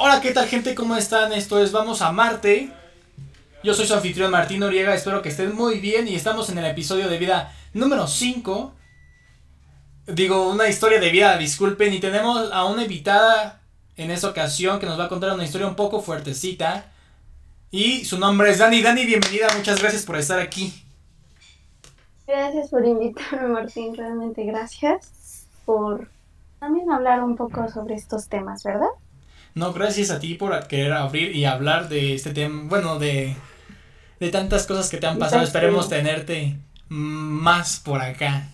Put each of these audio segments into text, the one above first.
Hola, ¿qué tal gente? ¿Cómo están? Esto es Vamos a Marte. Yo soy su anfitrión Martín Noriega, espero que estén muy bien y estamos en el episodio de vida número 5. Digo, una historia de vida, disculpen, y tenemos a una invitada en esta ocasión que nos va a contar una historia un poco fuertecita. Y su nombre es Dani. Dani, bienvenida, muchas gracias por estar aquí. Gracias por invitarme, Martín, realmente gracias por también hablar un poco sobre estos temas, ¿verdad? No, gracias a ti por querer abrir y hablar de este tema, bueno, de, de tantas cosas que te han pasado. Esperemos tenerte más por acá.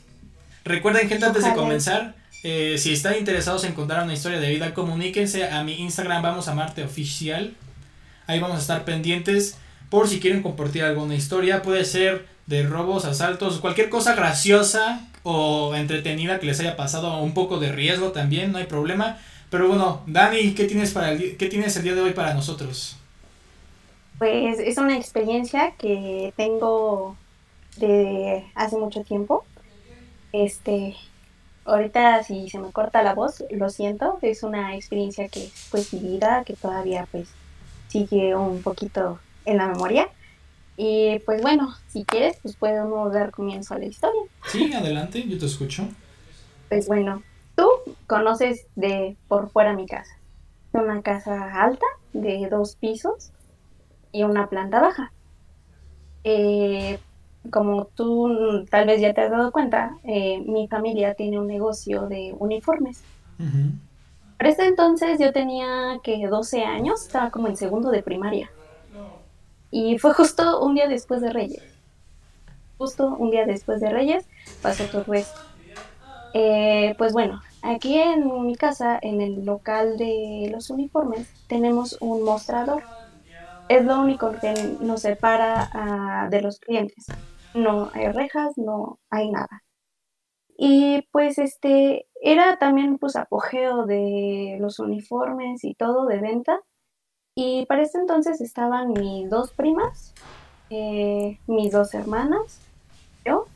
Recuerden, gente, antes de comenzar, eh, si están interesados en contar una historia de vida, comuníquense a mi Instagram, vamos a Marte Oficial. Ahí vamos a estar pendientes por si quieren compartir alguna historia. Puede ser de robos, asaltos, cualquier cosa graciosa o entretenida que les haya pasado, un poco de riesgo también, no hay problema. Pero bueno, Dani, ¿qué tienes, para el, ¿qué tienes el día de hoy para nosotros? Pues es una experiencia que tengo de hace mucho tiempo. Este, ahorita si se me corta la voz, lo siento, es una experiencia que pues vivida, que todavía pues sigue un poquito en la memoria. Y pues bueno, si quieres, pues podemos dar comienzo a la historia. Sí, adelante, yo te escucho. Pues bueno, conoces de por fuera mi casa. Una casa alta de dos pisos y una planta baja. Eh, como tú tal vez ya te has dado cuenta, eh, mi familia tiene un negocio de uniformes. Para este entonces yo tenía que 12 años, estaba como en segundo de primaria. Y fue justo un día después de Reyes. Justo un día después de Reyes pasó todo esto. Eh, pues bueno, aquí en mi casa, en el local de los uniformes, tenemos un mostrador. Es lo único que nos separa ah, de los clientes. No hay rejas, no hay nada. Y pues este era también pues apogeo de los uniformes y todo de venta. Y para este entonces estaban mis dos primas, eh, mis dos hermanas, yo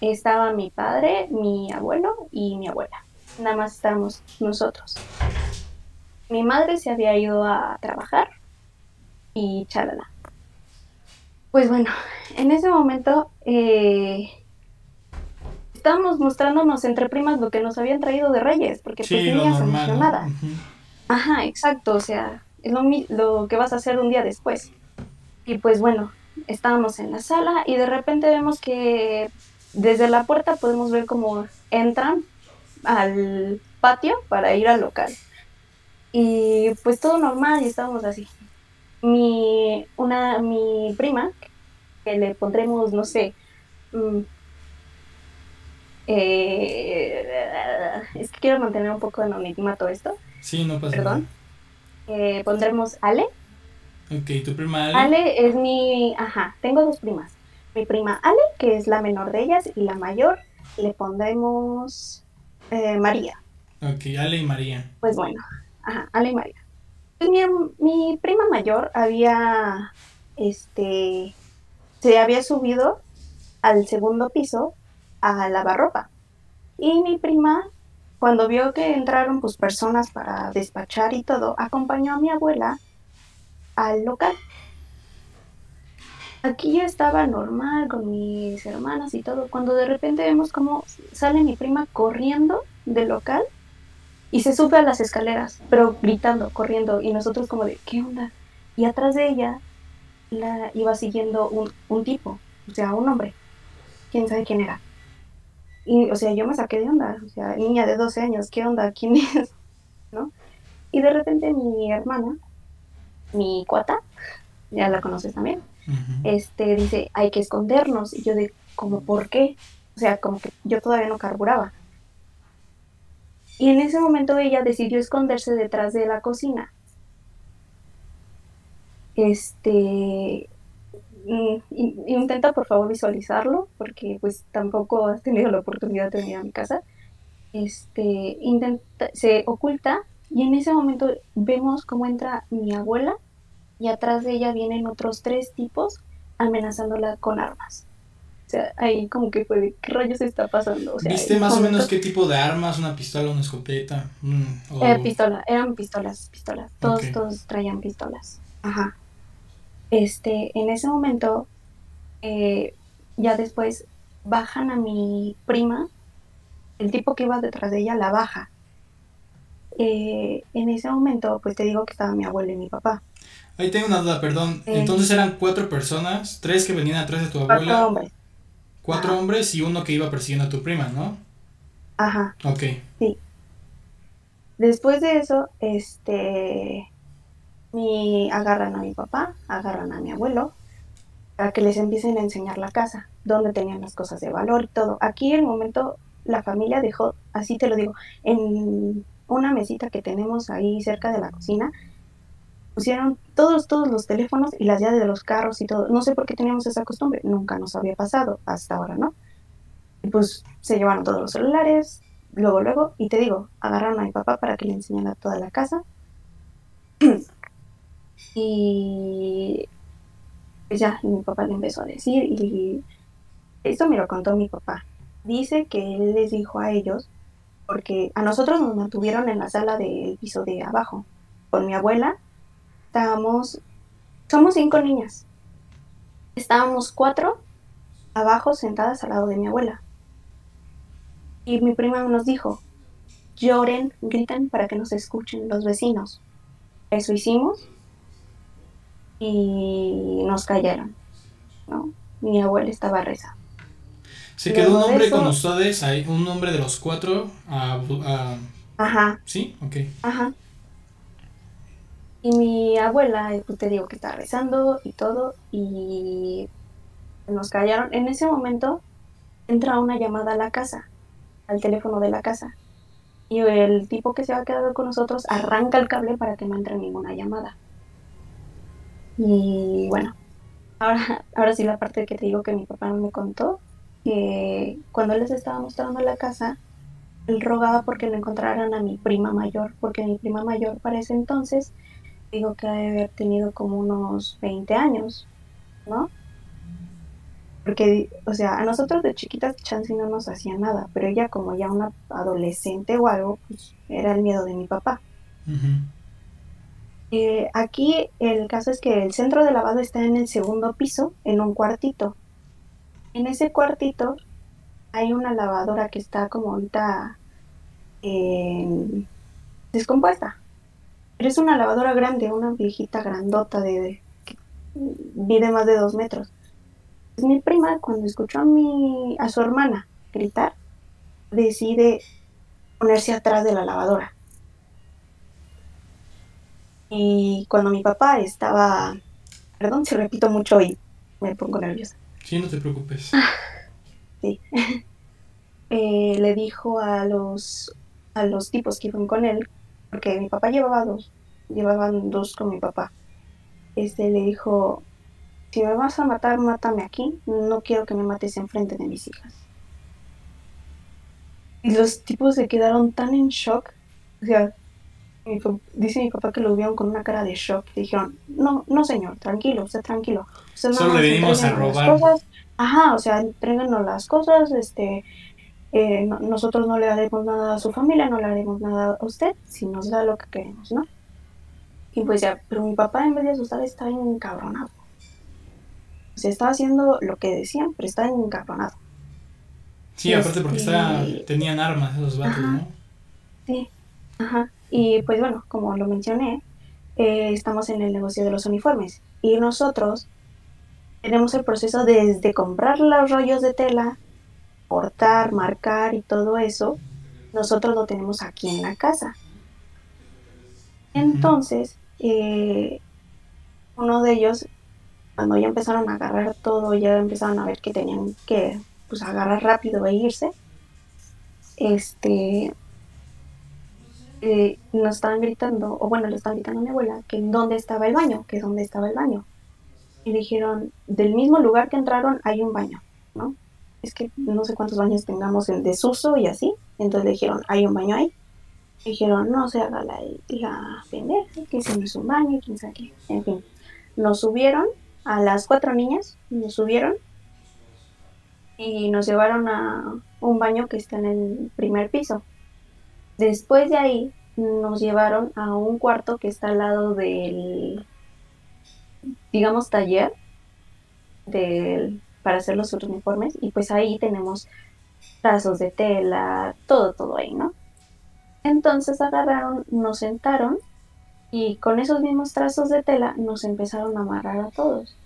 estaba mi padre, mi abuelo y mi abuela. Nada más estábamos nosotros. Mi madre se había ido a trabajar y chalala. Pues bueno, en ese momento eh, estábamos mostrándonos entre primas lo que nos habían traído de Reyes, porque pues tenías emocionada. Ajá, exacto, o sea, es lo, lo que vas a hacer un día después. Y pues bueno, estábamos en la sala y de repente vemos que desde la puerta podemos ver cómo entran al patio para ir al local. Y pues todo normal y estábamos así. Mi, una, mi prima, que le pondremos, no sé, mm, eh, es que quiero mantener un poco anonimato esto. Sí, no pasa Perdón. Eh, pondremos Ale. Ok, tu prima Ale. Ale es mi, ajá, tengo dos primas mi prima Ale, que es la menor de ellas, y la mayor le pondremos eh, María. Ok, Ale y María. Pues bueno, ajá, Ale y María. Pues mi, prima mayor había, este, se había subido al segundo piso a lavar ropa. Y mi prima, cuando vio que entraron pues personas para despachar y todo, acompañó a mi abuela al local. Aquí yo estaba normal con mis hermanas y todo, cuando de repente vemos cómo sale mi prima corriendo del local y se sube a las escaleras, pero gritando, corriendo, y nosotros como de, ¿qué onda? Y atrás de ella la iba siguiendo un, un tipo, o sea, un hombre, quién sabe quién era. Y, o sea, yo me saqué de onda, o sea, niña de 12 años, ¿qué onda? ¿Quién es? ¿No? Y de repente mi hermana, mi cuata, ya la conoces también, este, dice, hay que escondernos. Y yo de, ¿como por qué? O sea, como que yo todavía no carburaba. Y en ese momento ella decidió esconderse detrás de la cocina. Este, mm, intenta por favor visualizarlo, porque pues tampoco has tenido la oportunidad de venir a mi casa. Este, intenta, se oculta y en ese momento vemos cómo entra mi abuela y atrás de ella vienen otros tres tipos amenazándola con armas. O sea, ahí como que fue, ¿qué rayos está pasando? O sea, ¿Viste más o menos qué tipo de armas? ¿Una pistola, una escopeta? Mm, eh, pistola, eran pistolas, pistolas. Todos, todos traían pistolas. Ajá. Este, en ese momento, eh, ya después bajan a mi prima, el tipo que iba detrás de ella la baja. Eh, en ese momento, pues te digo que estaba mi abuelo y mi papá. Ahí tengo una duda, perdón. Entonces eran cuatro personas, tres que venían atrás de tu abuela. Cuatro hombres. Cuatro hombres y uno que iba persiguiendo a tu prima, ¿no? Ajá. Ok. Sí. Después de eso, este, mi, agarran a mi papá, agarran a mi abuelo, para que les empiecen a enseñar la casa, donde tenían las cosas de valor y todo. Aquí el momento la familia dejó, así te lo digo, en una mesita que tenemos ahí cerca de la cocina, pusieron todos, todos los teléfonos y las llaves de los carros y todo. No sé por qué teníamos esa costumbre, nunca nos había pasado hasta ahora, ¿no? Y pues se llevaron todos los celulares, luego, luego, y te digo, agarraron a mi papá para que le enseñara toda la casa. y pues ya, mi papá le empezó a decir, y esto me lo contó mi papá. Dice que él les dijo a ellos, porque a nosotros nos mantuvieron en la sala del piso de abajo, con mi abuela estábamos, somos cinco niñas. Estábamos cuatro abajo sentadas al lado de mi abuela. Y mi prima nos dijo, lloren, griten para que nos escuchen los vecinos. Eso hicimos y nos callaron. ¿no? Mi abuela estaba reza. Se quedó un hombre con ustedes, un hombre de los cuatro. Ajá. ¿Sí? Ok. Ajá. Y mi abuela, pues te digo que estaba rezando y todo, y nos callaron. En ese momento entra una llamada a la casa, al teléfono de la casa. Y el tipo que se ha quedado con nosotros arranca el cable para que no entre ninguna llamada. Y bueno, ahora, ahora sí la parte que te digo que mi papá me contó, que cuando les estaba mostrando la casa, él rogaba porque no encontraran a mi prima mayor, porque mi prima mayor para ese entonces digo que debe haber tenido como unos 20 años, ¿no? Porque, o sea, a nosotros de chiquitas chance no nos hacía nada, pero ella como ya una adolescente o algo, pues era el miedo de mi papá. Eh, aquí el caso es que el centro de lavado está en el segundo piso, en un cuartito. En ese cuartito hay una lavadora que está como ahorita eh, descompuesta. Pero es una lavadora grande, una viejita grandota de, que mide más de dos metros. Pues mi prima, cuando escuchó a, mi, a su hermana gritar, decide ponerse atrás de la lavadora. Y cuando mi papá estaba, perdón si repito mucho y me pongo nerviosa. Sí, no te preocupes. sí. Eh, le dijo a los, a los tipos que iban con él porque mi papá llevaba dos, llevaban dos con mi papá. Este le dijo, si me vas a matar, mátame aquí, no quiero que me mates enfrente de mis hijas. Y los tipos se quedaron tan en shock, o sea, dice mi papá que lo vieron con una cara de shock. Y dijeron, no, no señor, tranquilo, usted tranquilo. Solo le vinimos a robar. Ajá, o sea, entréganos las cosas, este, eh, nosotros no le haremos nada a su familia, no le haremos nada a usted, si nos da lo que queremos, ¿no? Y pues ya, pero mi papá en vez de asustar estaba encabronado. O sea, estaba haciendo lo que decían, pero estaba encabronado. Sí, aparte porque este, tenían armas esos vatos, ¿no? Sí, ajá. Y pues bueno, como lo mencioné, eh, estamos en el negocio de los uniformes. Y nosotros tenemos el proceso desde comprar los rollos de tela, cortar, marcar y todo eso, nosotros lo tenemos aquí en la casa. Entonces, eh, uno de ellos, cuando ya empezaron a agarrar todo, ya empezaron a ver que tenían que pues, agarrar rápido e irse, este, eh, nos estaban gritando, o bueno, le estaban gritando a mi abuela, que dónde estaba el baño, que dónde estaba el baño. Y dijeron, del mismo lugar que entraron hay un baño, ¿no? Es que no sé cuántos baños tengamos en desuso y así. Entonces dijeron, hay un baño ahí. dijeron, no se haga la, la pendeja, que ese no es un baño, quién sabe qué. En fin, nos subieron, a las cuatro niñas, nos subieron. y nos llevaron a un baño que está en el primer piso. Después de ahí nos llevaron a un cuarto que está al lado del, digamos, taller del, para hacer los uniformes y pues ahí tenemos trazos de tela, todo, todo ahí, ¿no? Entonces agarraron, nos sentaron y con esos mismos trazos de tela nos empezaron a amarrar a todos.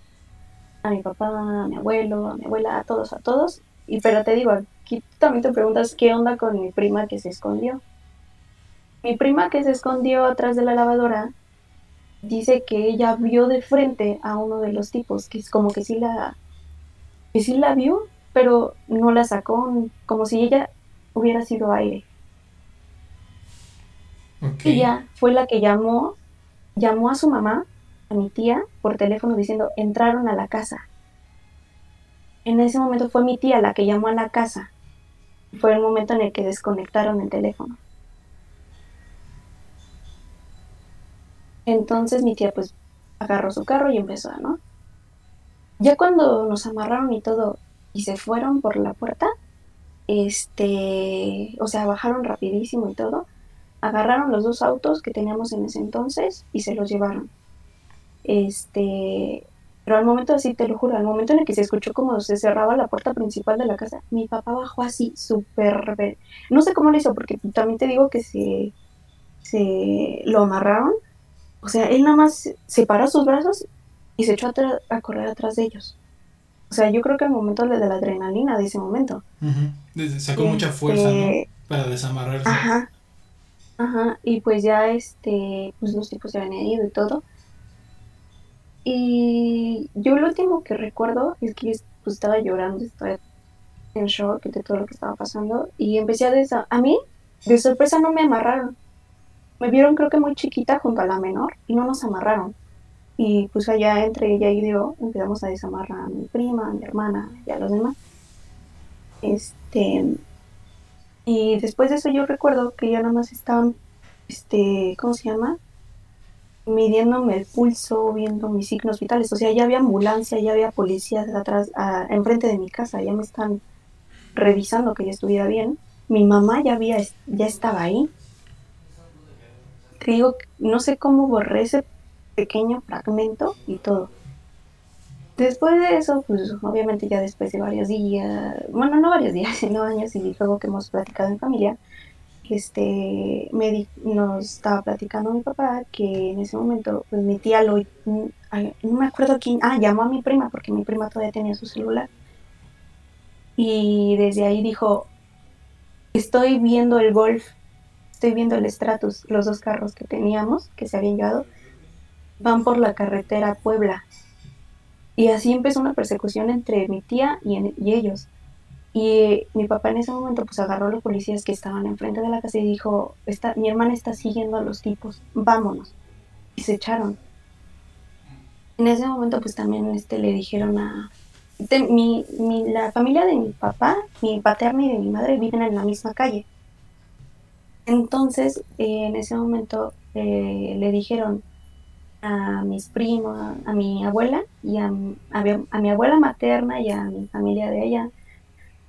A mi papá, a mi abuelo, a mi abuela, a todos, a todos. Y pero te digo, aquí también te preguntas qué onda con mi prima que se escondió. Mi prima que se escondió atrás de la lavadora dice que ella vio de frente a uno de los tipos, que es como que sí la, que sí la vio, pero no la sacó, como si ella hubiera sido aire. Ella fue la que llamó, llamó a su mamá, a mi tía, por teléfono diciendo, entraron a la casa. En ese momento fue mi tía la que llamó a la casa. Fue el momento en el que desconectaron el teléfono. Entonces mi tía pues agarró su carro y empezó, ¿no? Ya cuando nos amarraron y todo y se fueron por la puerta, este, o sea, bajaron rapidísimo y todo, agarraron los dos autos que teníamos en ese entonces y se los llevaron. Este, pero al momento así, te lo juro, al momento en el que se escuchó como se cerraba la puerta principal de la casa, mi papá bajó así, súper... No sé cómo lo hizo, porque también te digo que se, se lo amarraron. O sea, él nada más separó sus brazos y se echó a, correr atrás de ellos. O sea, yo creo que el momento de la adrenalina de ese momento. Sacó mucha fuerza, ¿no? Este, Para desamarrarse. Ajá. Ajá, y pues ya este, pues los tipos se habían ido y todo. Y yo lo último que recuerdo es que pues, estaba llorando, estaba en shock de todo lo que estaba pasando. Y empecé a desa a mí, de sorpresa no me amarraron. Me vieron creo que muy chiquita junto a la menor y no nos amarraron. Y pues allá entre ella y yo empezamos a desamarrar a mi prima, a mi hermana y a los demás. Este, y después de eso yo recuerdo que ya nada más estaban, este, ¿cómo se llama? Midiéndome el pulso, viendo mis signos vitales. O sea, ya había ambulancia, ya había policías atrás, enfrente de mi casa, ya me están revisando que ya estuviera bien. Mi mamá ya había, ya estaba ahí. Te digo, no sé cómo borré ese pequeño fragmento y todo. Después de eso, pues obviamente ya después de varios días, bueno, no varios días, sino años y luego que hemos platicado en familia, este, me nos estaba platicando mi papá que en ese momento, pues mi tía lo, no me acuerdo quién, ah, llamó a mi prima porque mi prima todavía tenía su celular. Y desde ahí dijo, estoy viendo el Golf, estoy viendo el Stratus, los dos carros que teníamos, que se habían llevado, van por la carretera Puebla y así empezó una persecución entre mi tía y, ellos. Y mi papá en ese momento pues agarró a los policías que estaban enfrente de la casa y dijo, mi hermana está siguiendo a los tipos, vámonos. Y se echaron. En ese momento pues también este, le dijeron a... mi, la familia de mi papá, mi paterna y de mi madre viven en la misma calle. Entonces, eh, en ese momento eh, le dijeron, a mis primos, a, mi abuela y a, mi abuela materna y a mi familia de ella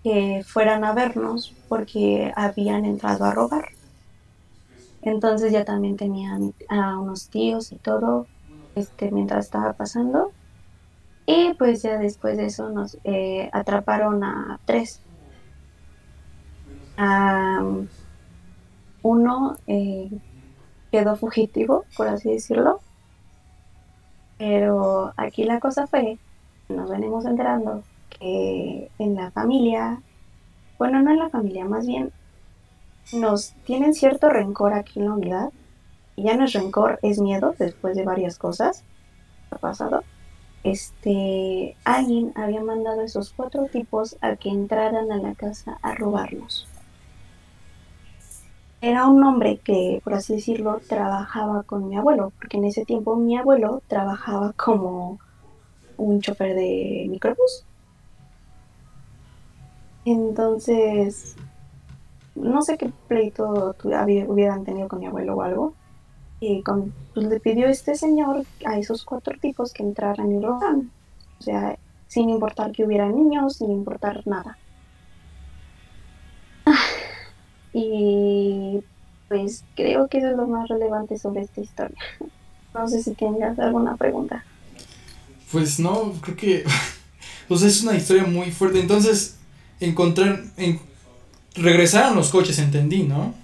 que fueran a vernos porque habían entrado a robar. Entonces ya también tenía a unos tíos y todo este, mientras estaba pasando. Y pues ya después de eso nos eh, atraparon a tres. uno eh, quedó fugitivo, por así decirlo, pero aquí la cosa fue, nos venimos enterando que en la familia, bueno, no en la familia, más bien nos tienen cierto rencor aquí en la unidad. Y ya no es rencor, es miedo después de varias cosas ha pasado. Este, alguien había mandado a esos cuatro tipos a que entraran a la casa a robarnos era un hombre que, por así decirlo, trabajaba con mi abuelo, porque en ese tiempo mi abuelo trabajaba como un chofer de microbús. Entonces, no sé qué pleito hubieran tenido con mi abuelo o algo. Y pues, le pidió este señor a esos cuatro tipos que entraran y robaran. O sea, sin importar que hubiera niños, sin importar nada. Y pues creo que eso es lo más relevante sobre esta historia. No sé si tengas alguna pregunta. Pues no, creo que pues es una historia muy fuerte. Entonces, encontrar, en, regresaron los coches, entendí, ¿no?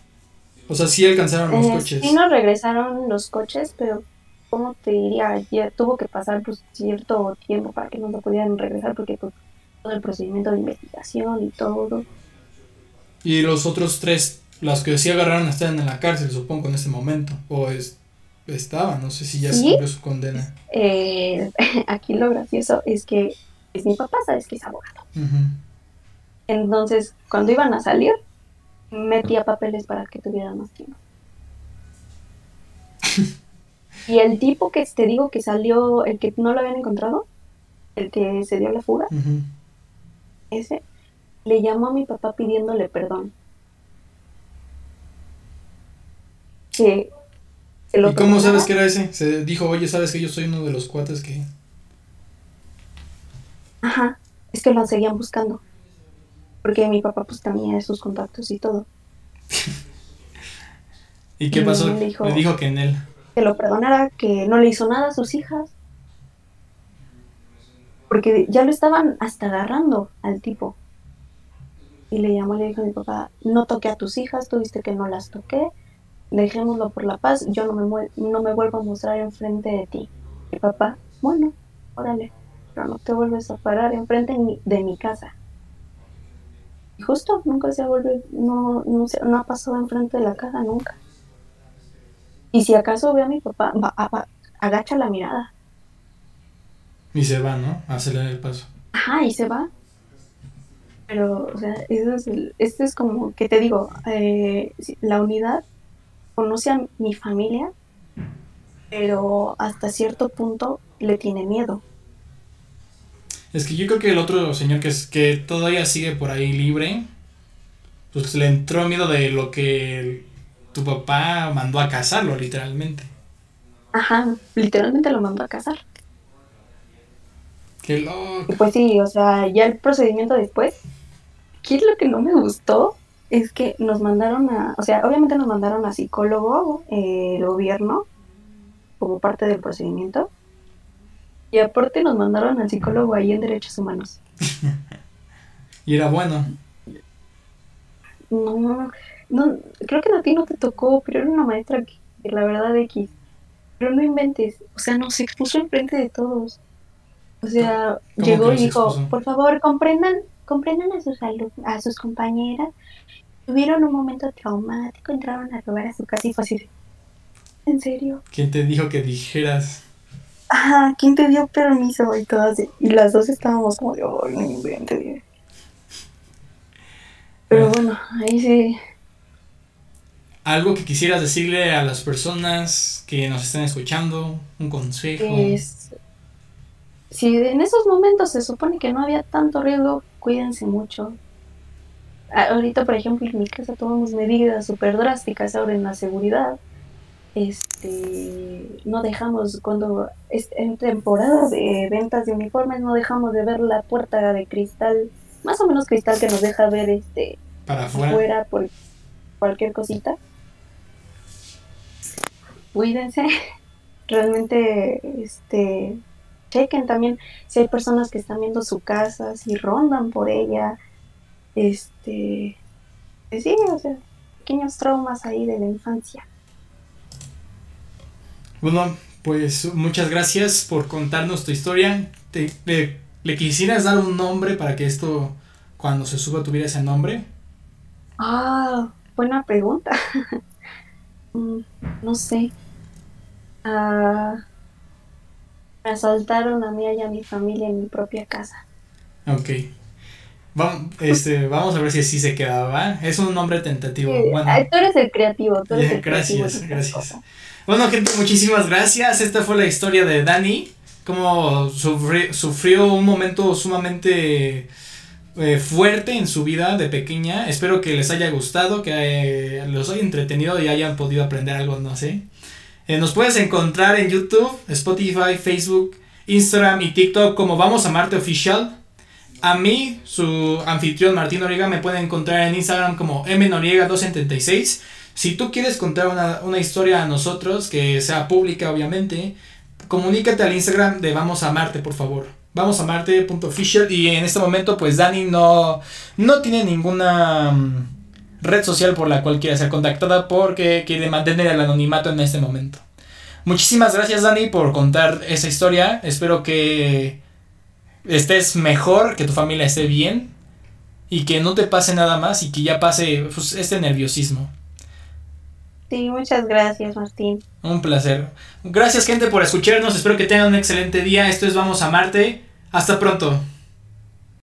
O sea, sí alcanzaron los eh, coches. Sí nos regresaron los coches, pero ¿cómo te diría? Ya tuvo que pasar pues, cierto tiempo para que nos lo pudieran regresar porque pues, todo el procedimiento de investigación y todo. Y los otros tres, las que sí agarraron, están en la cárcel, supongo, en este momento. O es, estaban, no sé si ya se cumplió su condena. Eh, aquí lo gracioso es que es mi papá, sabes que es abogado. Entonces, cuando iban a salir, metía papeles para que tuvieran más tiempo. y el tipo que te digo que salió, el que no lo habían encontrado, el que se dio la fuga, ese le llamó a mi papá pidiéndole perdón. Que ¿Y cómo sabes que era ese? Se dijo, oye, ¿sabes que yo soy uno de los cuates que... Ajá, es que lo seguían buscando. Porque mi papá pues tenía sus contactos y todo. ¿Y qué pasó? Le dijo, que en él. Que lo perdonara, que no le hizo nada a sus hijas. Porque ya lo estaban hasta agarrando al tipo. Y le llamó y le dijo a mi papá, no toqué a tus hijas, tú viste que no las toqué, dejémoslo por la paz, yo no me, no me vuelvo a mostrar enfrente de ti. Mi papá, bueno, órale, pero no te vuelves a parar enfrente de mi casa justo nunca se ha vuelto, no, no, no ha pasado enfrente de la casa nunca. Y si acaso ve a mi papá, va, agacha la mirada. Y se va, ¿no? A acelerar el paso. Ajá, y se va. Pero, o sea, eso es esto es como que te digo, eh, la unidad conoce a mi familia, pero hasta cierto punto le tiene miedo. Es que yo creo que el otro señor que, es, que todavía sigue por ahí libre, pues le entró miedo de lo que tu papá mandó a casarlo, literalmente. Ajá, literalmente lo mandó a casar. Qué loco. pues sí, o sea, ya el procedimiento después, ¿qué es lo que no me gustó? Es que nos mandaron a, o sea, obviamente nos mandaron a psicólogo, eh, el gobierno, como parte del procedimiento. Y aparte nos mandaron al psicólogo ahí en Derechos Humanos. y era bueno. No, no, creo que a ti no te tocó, pero era una maestra que, la verdad, X. Pero no inventes, o sea, nos expuso enfrente de todos. O sea, llegó y dijo, por favor, comprendan, comprendan a sus a sus compañeras. Tuvieron un momento traumático, entraron a robar a su casa y fue así. ¿En serio? ¿Quién te dijo que dijeras? ajá, ¿quién te dio permiso? Y todo así. Y las dos estábamos como de, oh, no invente. Pero bueno, ahí sí. Algo que quisieras decirle a las personas que nos están escuchando, un consejo. Si en esos momentos se supone que no había tanto riesgo, cuídense mucho. Ahorita, por ejemplo, en mi casa tomamos medidas súper drásticas ahora en la seguridad. Este no dejamos cuando en temporada de ventas de uniformes no dejamos de ver la puerta de cristal más o menos cristal que nos deja ver este para afuera, por cualquier cosita. Cuídense. Realmente este chequen también si hay personas que están viendo su casa si rondan por ella este sí o sea pequeños traumas ahí de la infancia bueno, pues muchas gracias por contarnos tu historia. Te, le, quisieras dar un nombre para que esto, cuando se suba, tuviera ese nombre? Ah, buena pregunta. Mm, no sé. Ah, asaltaron a mí y a mi familia en mi propia casa. Ok. Vamos, este, vamos a ver si así se quedaba. Es un nombre tentativo. bueno. Tú eres el creativo. Tú eres el gracias, gracias. Bueno, gente, muchísimas gracias. Esta fue la historia de Dani. Cómo sufrió un momento sumamente eh, fuerte en su vida de pequeña. Espero que les haya gustado, que eh, los haya entretenido y hayan podido aprender algo, no sé. Eh, nos puedes encontrar en YouTube, Spotify, Facebook Instagram y TikTok como Vamos a Marte Oficial. A mí, su anfitrión Martín Noriega, me puede encontrar en Instagram como mnoriega276. Si tú quieres contar una, una, historia a nosotros, que sea pública obviamente, comunícate al Instagram de Vamos a Marte, por favor. Vamos a Marte.official y en este momento pues Dani no, no tiene ninguna mm, red social por la cual quiera ser contactada porque quiere mantener el anonimato en este momento. Muchísimas gracias Dani por contar esa historia. Espero que estés mejor, que tu familia esté bien y que no te pase nada más y que ya pase pues, este nerviosismo. Sí, muchas gracias Martín. Un placer. Gracias gente por escucharnos. Espero que tengan un excelente día. Esto es Vamos a Marte. Hasta pronto.